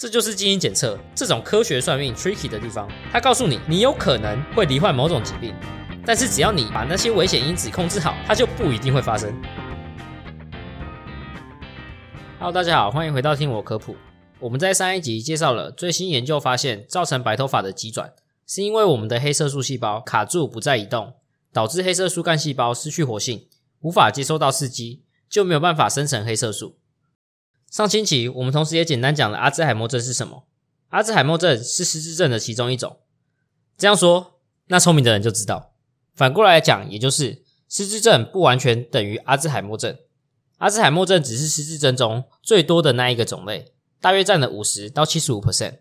这就是基因检测这种科学算命 tricky 的地方。它告诉你，你有可能会罹患某种疾病，但是只要你把那些危险因子控制好，它就不一定会发生。Hello，大家好，欢迎回到听我科普。我们在上一集介绍了最新研究发现，造成白头发的急转，是因为我们的黑色素细胞卡住不再移动，导致黑色素干细胞失去活性，无法接收到刺激，就没有办法生成黑色素。上星期我们同时也简单讲了阿兹海默症是什么。阿兹海默症是失智症的其中一种。这样说，那聪明的人就知道。反过来讲，也就是失智症不完全等于阿兹海默症。阿兹海默症只是失智症中最多的那一个种类，大约占了五十到七十五 percent。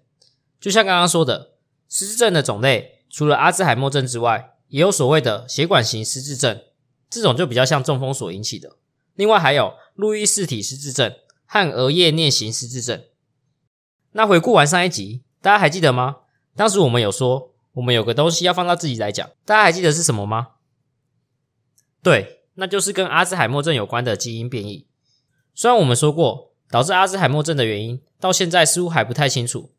就像刚刚说的，失智症的种类除了阿兹海默症之外，也有所谓的血管型失智症，这种就比较像中风所引起的。另外还有路易氏体失智症。和额叶颞型失智症。那回顾完上一集，大家还记得吗？当时我们有说，我们有个东西要放到自己来讲，大家还记得是什么吗？对，那就是跟阿兹海默症有关的基因变异。虽然我们说过，导致阿兹海默症的原因到现在似乎还不太清楚，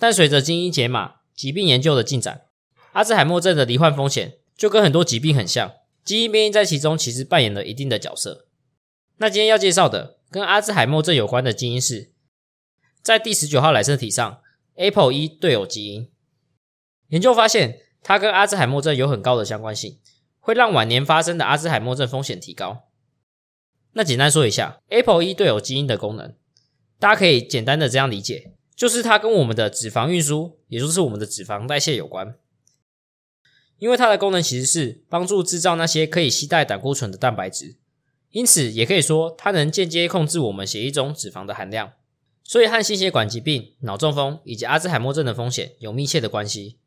但随着基因解码、疾病研究的进展，阿兹海默症的罹患风险就跟很多疾病很像，基因变异在其中其实扮演了一定的角色。那今天要介绍的。跟阿兹海默症有关的基因是在第十九号染色体上，APOE 对偶基因。研究发现，它跟阿兹海默症有很高的相关性，会让晚年发生的阿兹海默症风险提高。那简单说一下，APOE 对偶基因的功能，大家可以简单的这样理解，就是它跟我们的脂肪运输，也就是我们的脂肪代谢有关。因为它的功能其实是帮助制造那些可以携带胆固醇的蛋白质。因此，也可以说它能间接控制我们血液中脂肪的含量，所以和心血管疾病、脑中风以及阿兹海默症的风险有密切的关系。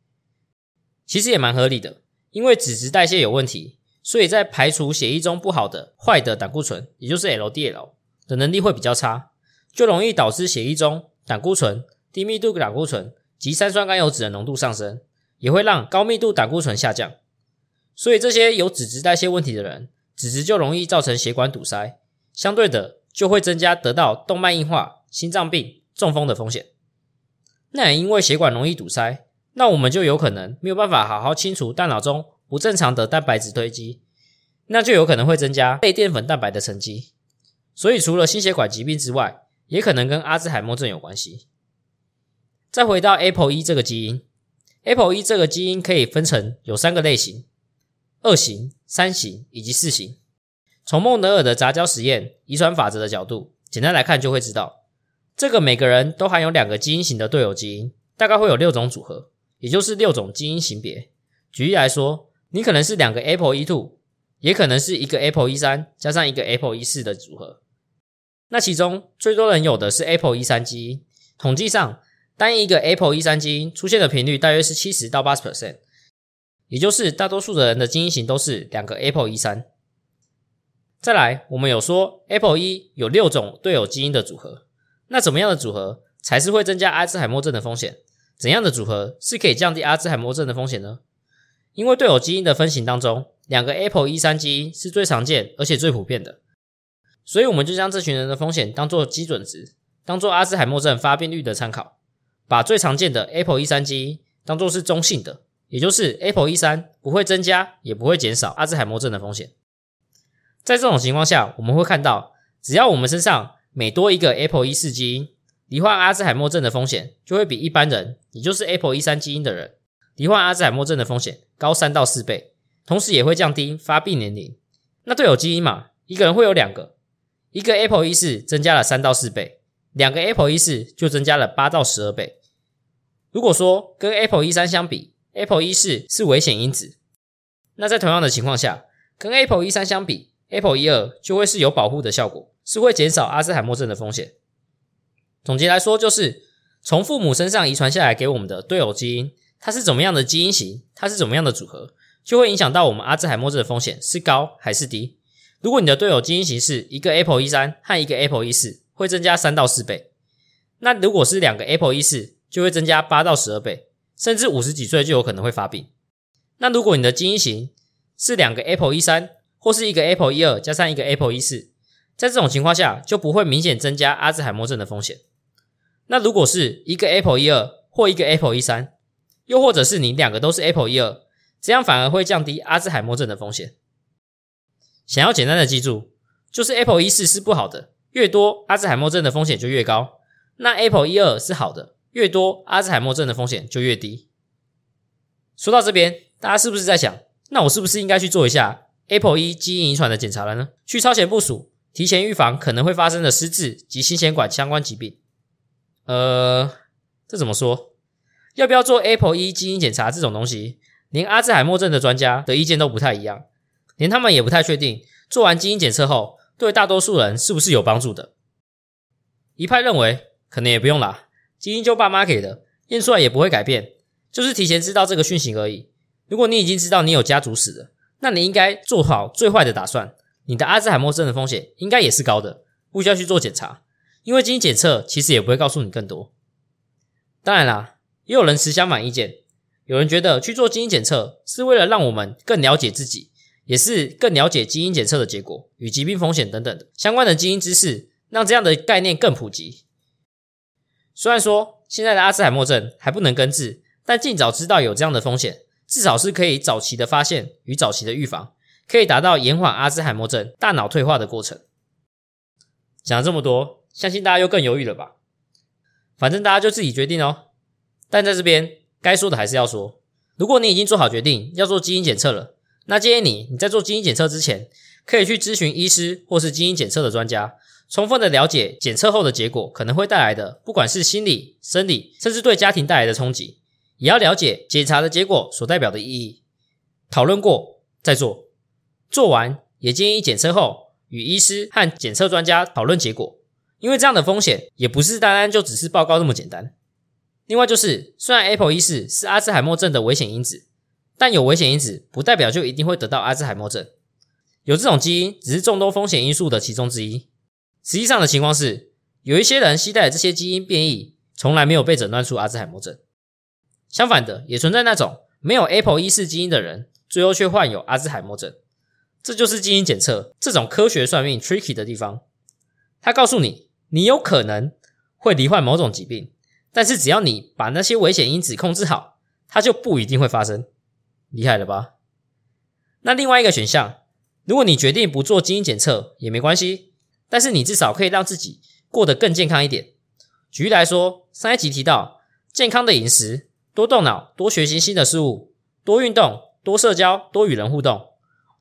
其实也蛮合理的，因为脂质代谢有问题，所以在排除血液中不好的坏的胆固醇，也就是 LDL 的能力会比较差，就容易导致血液中胆固醇、低密度胆固醇及三酸甘油脂的浓度上升，也会让高密度胆固醇下降。所以这些有脂质代谢问题的人。脂质就容易造成血管堵塞，相对的就会增加得到动脉硬化、心脏病、中风的风险。那也因为血管容易堵塞，那我们就有可能没有办法好好清除大脑中不正常的蛋白质堆积，那就有可能会增加类淀粉蛋白的沉积。所以除了心血管疾病之外，也可能跟阿兹海默症有关系。再回到 APOE 这个基因，APOE 这个基因可以分成有三个类型。二型、三型以及四型，从孟德尔的杂交实验遗传法则的角度，简单来看就会知道，这个每个人都含有两个基因型的对偶基因，大概会有六种组合，也就是六种基因型别。举例来说，你可能是两个 APOE two，也可能是一个 APOE 三加上一个 APOE 四的组合。那其中最多人有的是 APOE 三基因，统计上单一个 APOE 三基因出现的频率大约是七十到八十 percent。也就是大多数的人的基因型都是两个 APOE 三。再来，我们有说 APOE 有六种对偶基因的组合，那怎么样的组合才是会增加阿兹海默症的风险？怎样的组合是可以降低阿兹海默症的风险呢？因为对偶基因的分型当中，两个 APOE 三基因是最常见而且最普遍的，所以我们就将这群人的风险当做基准值，当做阿兹海默症发病率的参考，把最常见的 APOE 三基因当做是中性的。也就是 APOE 一三不会增加，也不会减少阿兹海默症的风险。在这种情况下，我们会看到，只要我们身上每多一个 APOE 一四基因，罹患阿兹海默症的风险就会比一般人，也就是 APOE 一三基因的人，罹患阿兹海默症的风险高三到四倍。同时也会降低发病年龄。那对有基因嘛，一个人会有两个，一个 APOE 一四增加了三到四倍，两个 APOE 一四就增加了八到十二倍。如果说跟 APOE 一三相比 Apple 一四是危险因子，那在同样的情况下，跟 Apple 一三相比，Apple 一二就会是有保护的效果，是会减少阿兹海默症的风险。总结来说，就是从父母身上遗传下来给我们的对偶基因，它是怎么样的基因型，它是怎么样的组合，就会影响到我们阿兹海默症的风险是高还是低。如果你的对偶基因型是一个 Apple 一三和一个 Apple 一四，会增加三到四倍；那如果是两个 Apple 一四，就会增加八到十二倍。甚至五十几岁就有可能会发病。那如果你的基因型是两个 APOE 三或是一个 APOE 二加上一个 APOE 四，在这种情况下就不会明显增加阿兹海默症的风险。那如果是一个 Apple 一二或一个 Apple 一三，又或者是你两个都是 Apple 一二，这样反而会降低阿兹海默症的风险。想要简单的记住，就是 Apple 一四是不好的，越多阿兹海默症的风险就越高；那 Apple 一二是好的，越多阿兹海默症的风险就越低。说到这边，大家是不是在想，那我是不是应该去做一下 Apple 一基因遗传的检查了呢？去超前部署，提前预防可能会发生的失智及心血管相关疾病。呃，这怎么说？要不要做 Apple 一基因检查这种东西，连阿兹海默症的专家的意见都不太一样。连他们也不太确定，做完基因检测后对大多数人是不是有帮助的。一派认为可能也不用啦，基因就爸妈给的，验出来也不会改变，就是提前知道这个讯息而已。如果你已经知道你有家族史了，那你应该做好最坏的打算，你的阿兹海默症的风险应该也是高的，不需要去做检查，因为基因检测其实也不会告诉你更多。当然啦，也有人持相反意见，有人觉得去做基因检测是为了让我们更了解自己。也是更了解基因检测的结果与疾病风险等等的相关的基因知识，让这样的概念更普及。虽然说现在的阿兹海默症还不能根治，但尽早知道有这样的风险，至少是可以早期的发现与早期的预防，可以达到延缓阿兹海默症大脑退化的过程。讲了这么多，相信大家又更犹豫了吧？反正大家就自己决定哦。但在这边该说的还是要说，如果你已经做好决定要做基因检测了。那建议你，你在做基因检测之前，可以去咨询医师或是基因检测的专家，充分的了解检测后的结果可能会带来的，不管是心理、生理，甚至对家庭带来的冲击，也要了解检查的结果所代表的意义。讨论过再做，做完也建议检测后与医师和检测专家讨论结果，因为这样的风险也不是单单就只是报告那么简单。另外就是，虽然 Apple 一四是阿兹海默症的危险因子。但有危险因子，不代表就一定会得到阿兹海默症。有这种基因，只是众多风险因素的其中之一。实际上的情况是，有一些人携带这些基因变异，从来没有被诊断出阿兹海默症。相反的，也存在那种没有 Apple 一四基因的人，最后却患有阿兹海默症。这就是基因检测这种科学算命 tricky 的地方。他告诉你，你有可能会罹患某种疾病，但是只要你把那些危险因子控制好，它就不一定会发生。厉害了吧？那另外一个选项，如果你决定不做基因检测也没关系，但是你至少可以让自己过得更健康一点。举例来说，上一集提到健康的饮食、多动脑、多学习新的事物、多运动、多社交、多与人互动。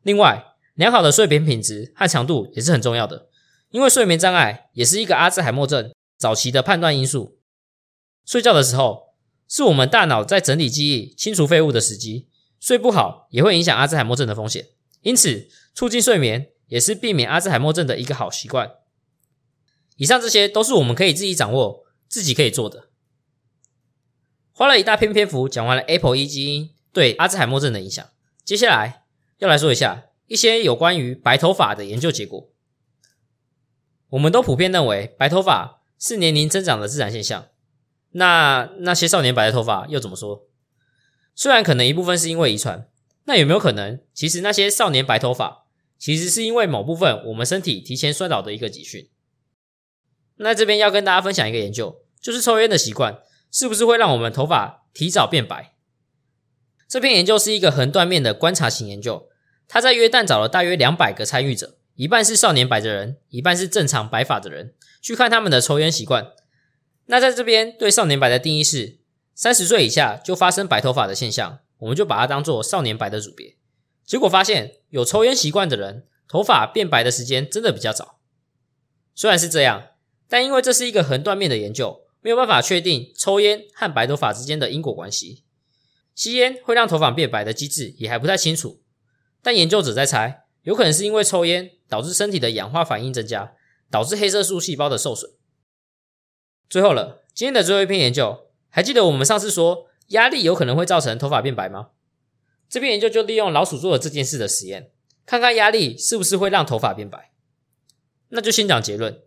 另外，良好的睡眠品质和强度也是很重要的，因为睡眠障碍也是一个阿兹海默症早期的判断因素。睡觉的时候是我们大脑在整理记忆、清除废物的时机。睡不好也会影响阿兹海默症的风险，因此促进睡眠也是避免阿兹海默症的一个好习惯。以上这些都是我们可以自己掌握、自己可以做的。花了一大篇篇幅讲完了 Apple 一基因对阿兹海默症的影响，接下来要来说一下一些有关于白头发的研究结果。我们都普遍认为白头发是年龄增长的自然现象，那那些少年白头发又怎么说？虽然可能一部分是因为遗传，那有没有可能，其实那些少年白头发，其实是因为某部分我们身体提前衰老的一个集训？那这边要跟大家分享一个研究，就是抽烟的习惯是不是会让我们头发提早变白？这篇研究是一个横断面的观察型研究，他在约旦找了大约两百个参与者，一半是少年白的人，一半是正常白发的人，去看他们的抽烟习惯。那在这边对少年白的定义是。三十岁以下就发生白头发的现象，我们就把它当做少年白的组别。结果发现，有抽烟习惯的人，头发变白的时间真的比较早。虽然是这样，但因为这是一个横断面的研究，没有办法确定抽烟和白头发之间的因果关系。吸烟会让头发变白的机制也还不太清楚，但研究者在猜，有可能是因为抽烟导致身体的氧化反应增加，导致黑色素细胞的受损。最后了，今天的最后一篇研究。还记得我们上次说压力有可能会造成头发变白吗？这篇研究就利用老鼠做了这件事的实验，看看压力是不是会让头发变白。那就先讲结论。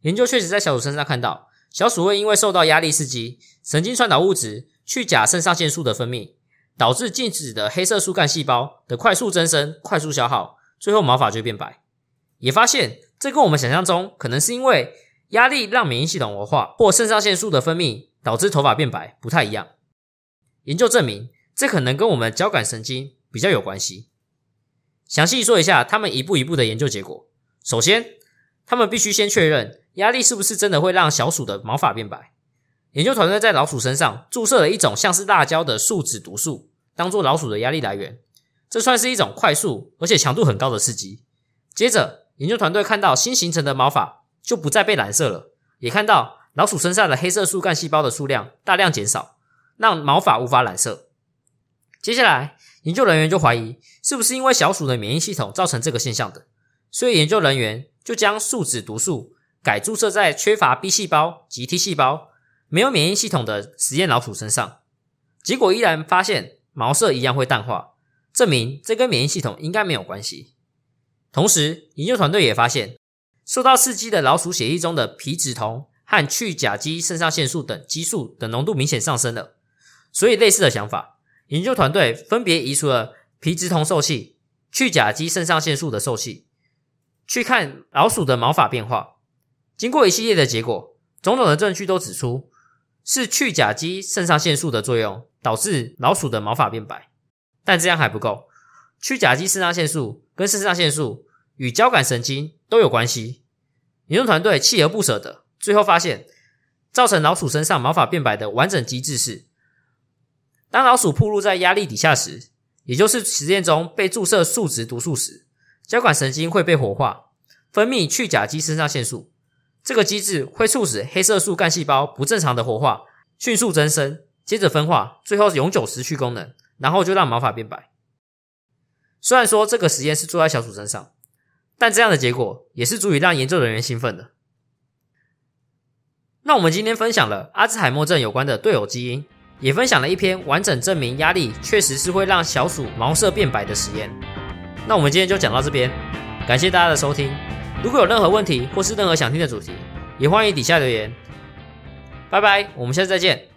研究确实在小鼠身上看到，小鼠会因为受到压力刺激，神经传导物质去甲肾上腺素的分泌，导致静止的黑色素干细胞的快速增生、快速消耗，最后毛发就变白。也发现这跟我们想象中可能是因为压力让免疫系统活化，或肾上腺素的分泌导致头发变白不太一样。研究证明，这可能跟我们交感神经比较有关系。详细说一下他们一步一步的研究结果。首先，他们必须先确认压力是不是真的会让小鼠的毛发变白。研究团队在老鼠身上注射了一种像是辣椒的树脂毒素，当做老鼠的压力来源。这算是一种快速而且强度很高的刺激。接着，研究团队看到新形成的毛发就不再被染色了，也看到老鼠身上的黑色素干细胞的数量大量减少，让毛发无法染色。接下来，研究人员就怀疑是不是因为小鼠的免疫系统造成这个现象的，所以研究人员就将树脂毒素改注射在缺乏 B 细胞及 T 细胞、没有免疫系统的实验老鼠身上，结果依然发现毛色一样会淡化。证明这跟免疫系统应该没有关系。同时，研究团队也发现，受到刺激的老鼠血液中的皮质酮和去甲基肾上腺素等激素的浓度明显上升了。所以，类似的想法，研究团队分别移除了皮质酮受器、去甲基肾上腺素的受器，去看老鼠的毛发变化。经过一系列的结果，种种的证据都指出，是去甲基肾上腺素的作用导致老鼠的毛发变白。但这样还不够，去甲基肾上腺素跟肾上腺素与交感神经都有关系。研究团队锲而不舍的，最后发现，造成老鼠身上毛发变白的完整机制是：当老鼠暴露在压力底下时，也就是实验中被注射树脂毒素时，交感神经会被活化，分泌去甲基肾上腺素。这个机制会促使黑色素干细胞不正常的活化，迅速增生，接着分化，最后永久失去功能。然后就让毛发变白。虽然说这个实验是做在小鼠身上，但这样的结果也是足以让研究人员兴奋的。那我们今天分享了阿兹海默症有关的对偶基因，也分享了一篇完整证明压力确实是会让小鼠毛色变白的实验。那我们今天就讲到这边，感谢大家的收听。如果有任何问题或是任何想听的主题，也欢迎底下留言。拜拜，我们下次再见。